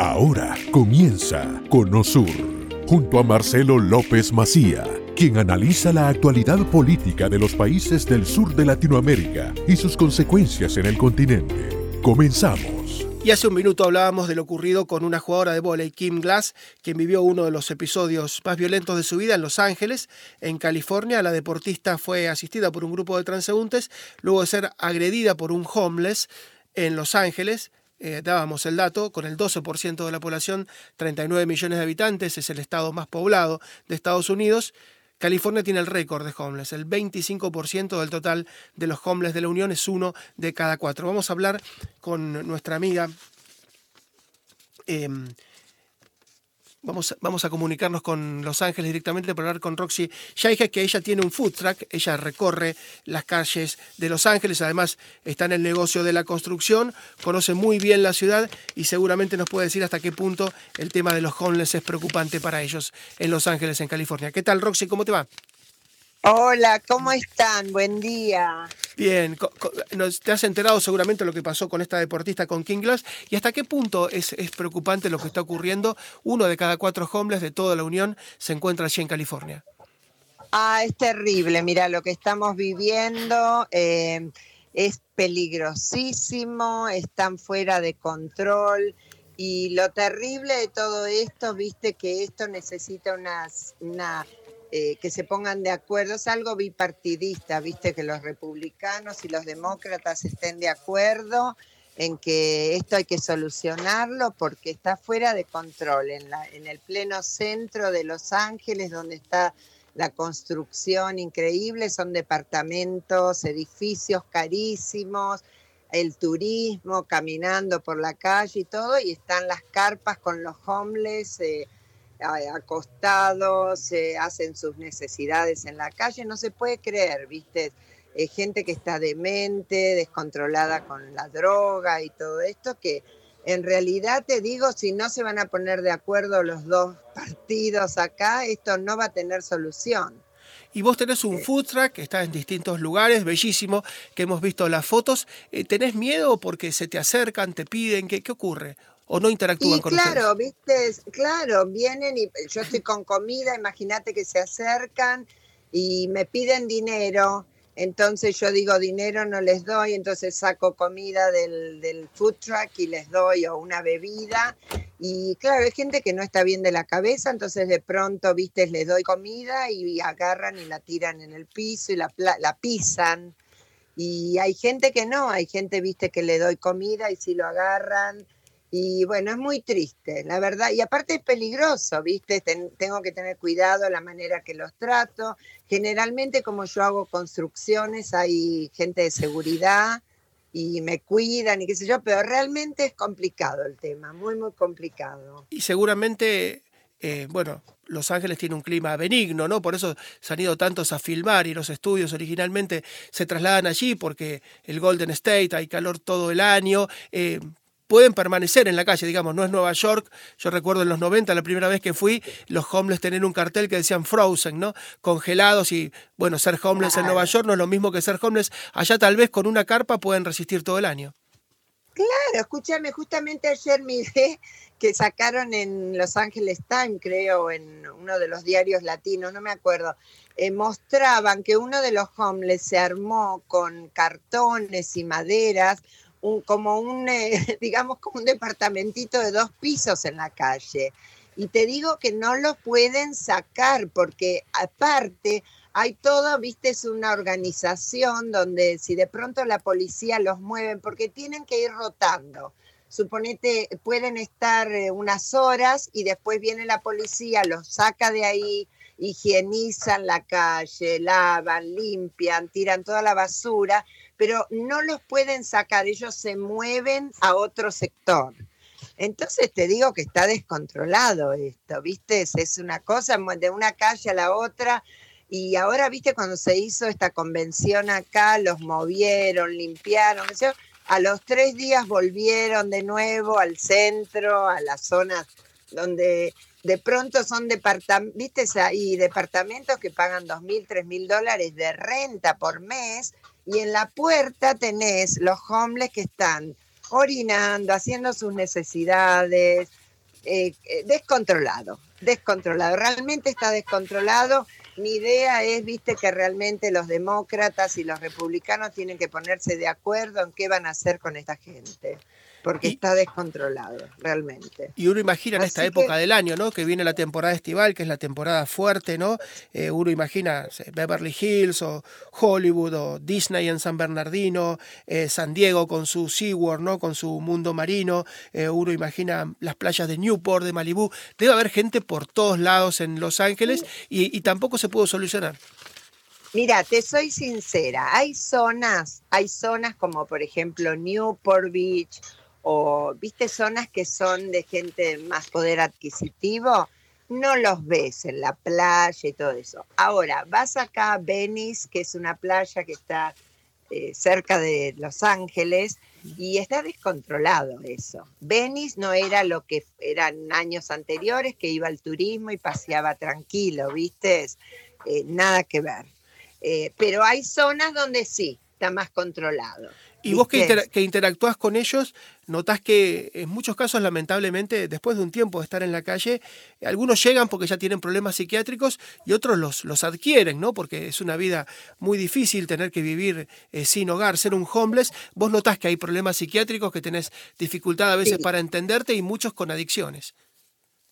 Ahora comienza Conosur, junto a Marcelo López Macía, quien analiza la actualidad política de los países del sur de Latinoamérica y sus consecuencias en el continente. Comenzamos. Y hace un minuto hablábamos de lo ocurrido con una jugadora de vóley, Kim Glass, quien vivió uno de los episodios más violentos de su vida en Los Ángeles, en California. La deportista fue asistida por un grupo de transeúntes luego de ser agredida por un homeless en Los Ángeles. Eh, dábamos el dato, con el 12% de la población, 39 millones de habitantes, es el estado más poblado de Estados Unidos. California tiene el récord de homeless, el 25% del total de los homeless de la Unión es uno de cada cuatro. Vamos a hablar con nuestra amiga em, Vamos, vamos a comunicarnos con Los Ángeles directamente para hablar con Roxy Shaija, que ella tiene un food truck, ella recorre las calles de Los Ángeles, además está en el negocio de la construcción, conoce muy bien la ciudad y seguramente nos puede decir hasta qué punto el tema de los homeless es preocupante para ellos en Los Ángeles, en California. ¿Qué tal, Roxy? ¿Cómo te va? Hola, ¿cómo están? Buen día. Bien, te has enterado seguramente lo que pasó con esta deportista con King Glass y hasta qué punto es, preocupante lo que está ocurriendo. Uno de cada cuatro homeless de toda la Unión se encuentra allí en California. Ah, es terrible. Mira, lo que estamos viviendo eh, es peligrosísimo, están fuera de control. Y lo terrible de todo esto, viste que esto necesita unas, una eh, que se pongan de acuerdo. Es algo bipartidista, viste, que los republicanos y los demócratas estén de acuerdo en que esto hay que solucionarlo porque está fuera de control, en, la, en el pleno centro de Los Ángeles, donde está la construcción increíble, son departamentos, edificios carísimos, el turismo, caminando por la calle y todo, y están las carpas con los homeless. Eh, acostados, se hacen sus necesidades en la calle, no se puede creer, ¿viste? gente que está demente, descontrolada con la droga y todo esto, que en realidad te digo, si no se van a poner de acuerdo los dos partidos acá, esto no va a tener solución. Y vos tenés un food truck que está en distintos lugares, bellísimo, que hemos visto las fotos. Eh, ¿Tenés miedo porque se te acercan, te piden? ¿Qué, qué ocurre? O no interactúan y con claro, viste, claro, vienen y yo estoy con comida, imagínate que se acercan y me piden dinero, entonces yo digo dinero no les doy, entonces saco comida del, del food truck y les doy o una bebida. Y claro, hay gente que no está bien de la cabeza, entonces de pronto, viste, les doy comida y agarran y la tiran en el piso y la, la pisan. Y hay gente que no, hay gente, viste, que le doy comida y si lo agarran, y bueno, es muy triste, la verdad. Y aparte es peligroso, ¿viste? tengo que tener cuidado la manera que los trato. Generalmente, como yo hago construcciones, hay gente de seguridad y me cuidan y qué sé yo, pero realmente es complicado el tema, muy, muy complicado. Y seguramente, eh, bueno, los Ángeles tiene un clima benigno, ¿no? Por eso se han ido tantos a filmar y los estudios originalmente se trasladan allí porque el Golden State hay calor todo el año. Eh, pueden permanecer en la calle, digamos, no es Nueva York. Yo recuerdo en los 90, la primera vez que fui, los homeless tenían un cartel que decían frozen, ¿no? Congelados y, bueno, ser homeless en Nueva York no es lo mismo que ser homeless. Allá tal vez con una carpa pueden resistir todo el año. Claro, escúchame, justamente ayer miré que sacaron en Los Angeles Times, creo, en uno de los diarios latinos, no me acuerdo, eh, mostraban que uno de los homeless se armó con cartones y maderas como un, eh, digamos, como un departamentito de dos pisos en la calle. Y te digo que no los pueden sacar porque aparte hay todo, viste, es una organización donde si de pronto la policía los mueve, porque tienen que ir rotando. Suponete, pueden estar eh, unas horas y después viene la policía, los saca de ahí, higienizan la calle, lavan, limpian, tiran toda la basura pero no los pueden sacar, ellos se mueven a otro sector. Entonces te digo que está descontrolado esto, ¿viste? Es una cosa de una calle a la otra. Y ahora, ¿viste? Cuando se hizo esta convención acá, los movieron, limpiaron, a los tres días volvieron de nuevo al centro, a las zonas donde de pronto son departamentos, ¿viste? Ahí departamentos que pagan dos mil, tres mil dólares de renta por mes y en la puerta tenés los homeless que están orinando, haciendo sus necesidades, eh, eh, descontrolado, descontrolado, realmente está descontrolado. Mi idea es, viste, que realmente los demócratas y los republicanos tienen que ponerse de acuerdo en qué van a hacer con esta gente porque está descontrolado, realmente. Y uno imagina en esta época del año, ¿no? Que viene la temporada estival, que es la temporada fuerte, ¿no? Eh, uno imagina Beverly Hills o Hollywood o Disney en San Bernardino, eh, San Diego con su SeaWorld, ¿no? Con su mundo marino. Eh, uno imagina las playas de Newport, de Malibú. Debe haber gente por todos lados en Los Ángeles y, y tampoco se pudo solucionar. Mira, te soy sincera, hay zonas, hay zonas como por ejemplo Newport Beach o viste zonas que son de gente más poder adquisitivo, no los ves en la playa y todo eso. Ahora, vas acá a Venice, que es una playa que está eh, cerca de Los Ángeles, y está descontrolado eso. Venice no era lo que eran años anteriores, que iba al turismo y paseaba tranquilo, ¿viste? Eh, nada que ver. Eh, pero hay zonas donde sí, está más controlado. Y vos que, interactúas con ellos, notás que en muchos casos, lamentablemente, después de un tiempo de estar en la calle, algunos llegan porque ya tienen problemas psiquiátricos y otros los, los adquieren, ¿no? Porque es una vida muy difícil tener que vivir eh, sin hogar, ser un homeless. Vos notás que hay problemas psiquiátricos, que tenés dificultad a veces para entenderte y muchos con adicciones.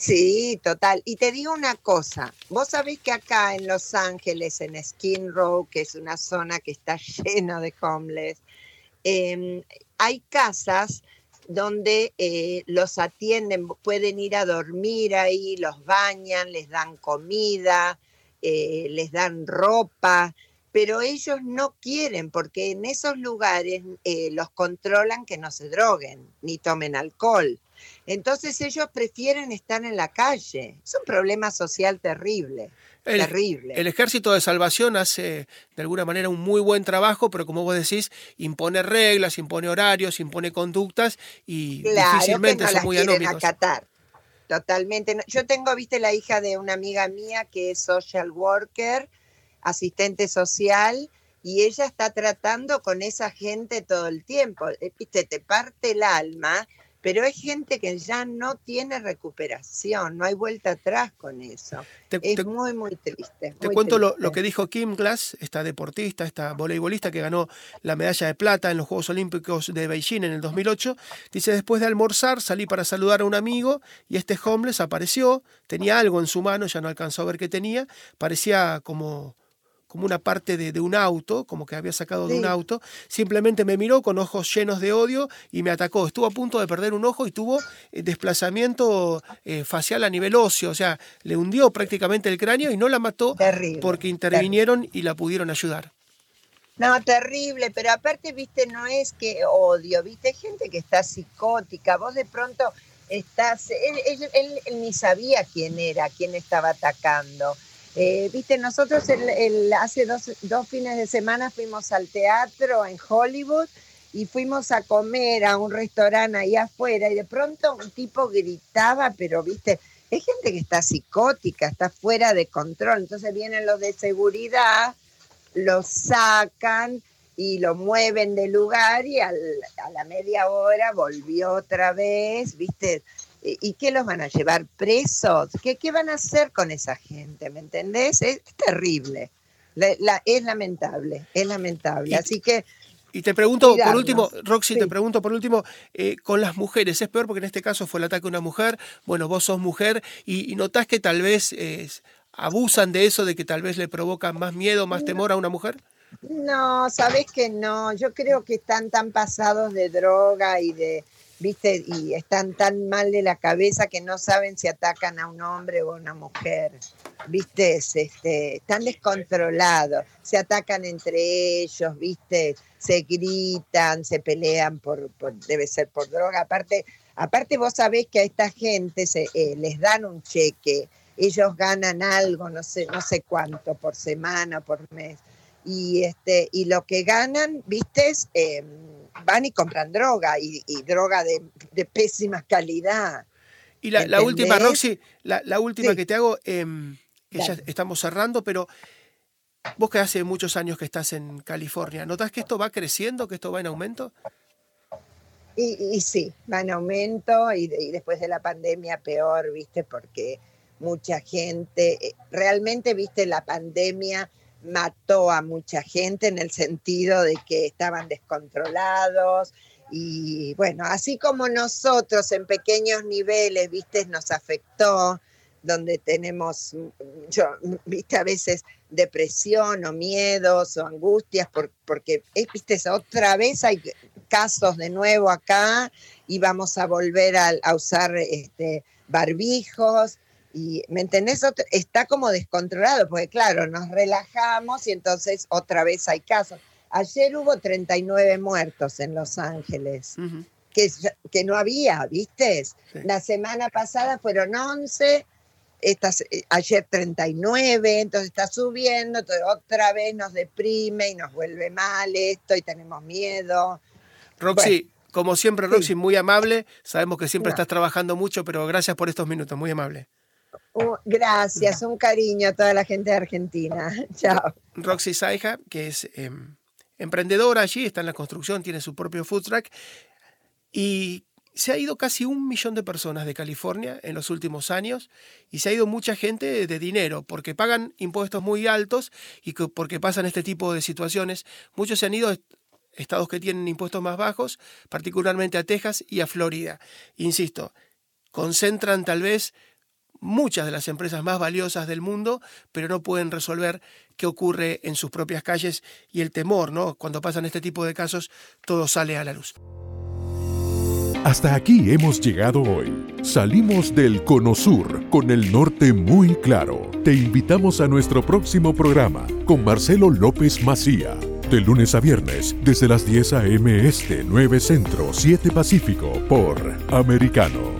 Sí, total. Y te digo una cosa, vos sabés que acá en Los Ángeles, en Skin Row, que es una zona que está llena de homeless, Em, hay casas donde eh, los atienden, pueden ir a dormir ahí, los bañan, les dan comida, eh, les dan ropa, pero ellos no quieren porque en esos lugares eh, los controlan que no se droguen ni tomen alcohol. Entonces ellos prefieren estar en la calle. Es un problema social terrible. El, terrible. El ejército de salvación hace de alguna manera un muy buen trabajo, pero como vos decís, impone reglas, impone horarios, impone conductas y difícilmente son muy anónimos. Acatar. Totalmente. Yo tengo, viste, la hija de una amiga mía que es social worker, asistente social, y ella está tratando con esa gente todo el tiempo. Eh, viste, te parte el alma pero hay gente que ya no tiene recuperación, no hay vuelta atrás con eso. es muy, muy triste. Te cuento Lo, que dijo Kim Glass, esta deportista, esta voleibolista que ganó la medalla de plata en los Juegos Olímpicos de Beijing en el 2008. Dice, después de almorzar salí para saludar a un amigo y este homeless apareció, tenía algo en su mano, ya no alcanzó a ver qué tenía, parecía como como una parte de, un auto, como que había sacado de un auto, simplemente me miró con ojos llenos de odio y me atacó. Estuvo a punto de perder un ojo y tuvo eh, desplazamiento eh, facial a nivel óseo, o sea, le hundió prácticamente el cráneo y no la mató porque intervinieron y la pudieron ayudar. No, terrible, pero aparte, viste, no es que odio, viste, gente que está psicótica, vos de pronto estás, él, él ni sabía quién era, quién estaba atacando eh, viste, nosotros hace dos, fines de semana fuimos al teatro en Hollywood y fuimos a comer a un restaurante ahí afuera y de pronto un tipo gritaba, pero viste, es gente que está psicótica, está fuera de control. Entonces vienen los de seguridad, lo sacan y lo mueven de lugar y a la media hora volvió otra vez, viste, ¿Y qué los van a llevar presos? ¿Qué, qué van a hacer con esa gente? ¿Me entendés? Es, terrible. es lamentable, es lamentable. Así que y te pregunto, por último, Roxy, te pregunto por último, eh, con las mujeres, ¿es peor porque en este caso fue el ataque a una mujer? Bueno, vos sos mujer y, notás que tal vez abusan de eso, de que tal vez le provocan más miedo, más temor a una mujer. No, sabes que no. Yo creo que están tan pasados de droga y de, ¿viste? Y están tan mal de la cabeza que no saben si atacan a un hombre o a una mujer, ¿viste? Este, están descontrolados, se atacan entre ellos, ¿viste? Se gritan, se pelean por, debe ser por droga. Aparte, aparte vos sabés que a esta gente se, eh, les dan un cheque, ellos ganan algo, no sé, no sé cuánto, por semana, por mes. Y, este, y lo que ganan, ¿viste? Eh, van y compran droga y, droga de, pésima calidad. Y la, última, Roxy, la, última que te hago, em, que ya estamos cerrando, pero vos que hace muchos años que estás en California, ¿notas que esto va creciendo, que esto va en aumento? Y, sí, va en aumento y, y, después de la pandemia peor, ¿viste? Porque mucha gente, eh, realmente, ¿viste? La pandemia mató a mucha gente en el sentido de que estaban descontrolados y bueno, así como nosotros en pequeños niveles, ¿viste? Nos afectó, donde tenemos, yo, viste, a veces depresión o miedos o angustias, porque, eh, viste, otra vez hay casos de nuevo acá y vamos a volver a, usar este, barbijos. Y, ¿me entendés? Está como descontrolado, porque claro, nos relajamos y entonces otra vez hay casos. Ayer hubo 39 muertos en Los Ángeles, que, que no había, ¿viste? La semana pasada fueron 11, estas, eh, ayer 39, entonces está subiendo, otra vez nos deprime y nos vuelve mal esto y tenemos miedo. Roxy, como siempre, Roxy, muy amable. Sabemos que siempre estás trabajando mucho, pero gracias por estos minutos, muy amable. Gracias, un cariño a toda la gente de Argentina. Chao. Roxy Saija, que es em, emprendedora allí, está en la construcción, tiene su propio food truck y se ha ido casi un millón de personas de California en los últimos años y se ha ido mucha gente de dinero porque pagan impuestos muy altos y porque pasan este tipo de situaciones. Muchos se han ido a estados que tienen impuestos más bajos, particularmente a Texas y a Florida. Insisto, concentran tal vez muchas de las empresas más valiosas del mundo, pero no pueden resolver qué ocurre en sus propias calles y el temor, ¿no? Cuando pasan este tipo de casos, todo sale a la luz. Hasta aquí hemos llegado hoy. Salimos del Cono Sur con el norte muy claro. Te invitamos a nuestro próximo programa con Marcelo López Macía. De lunes a viernes, desde las 10 a.m. Este, 9 Centro, 7 Pacífico, por Americano.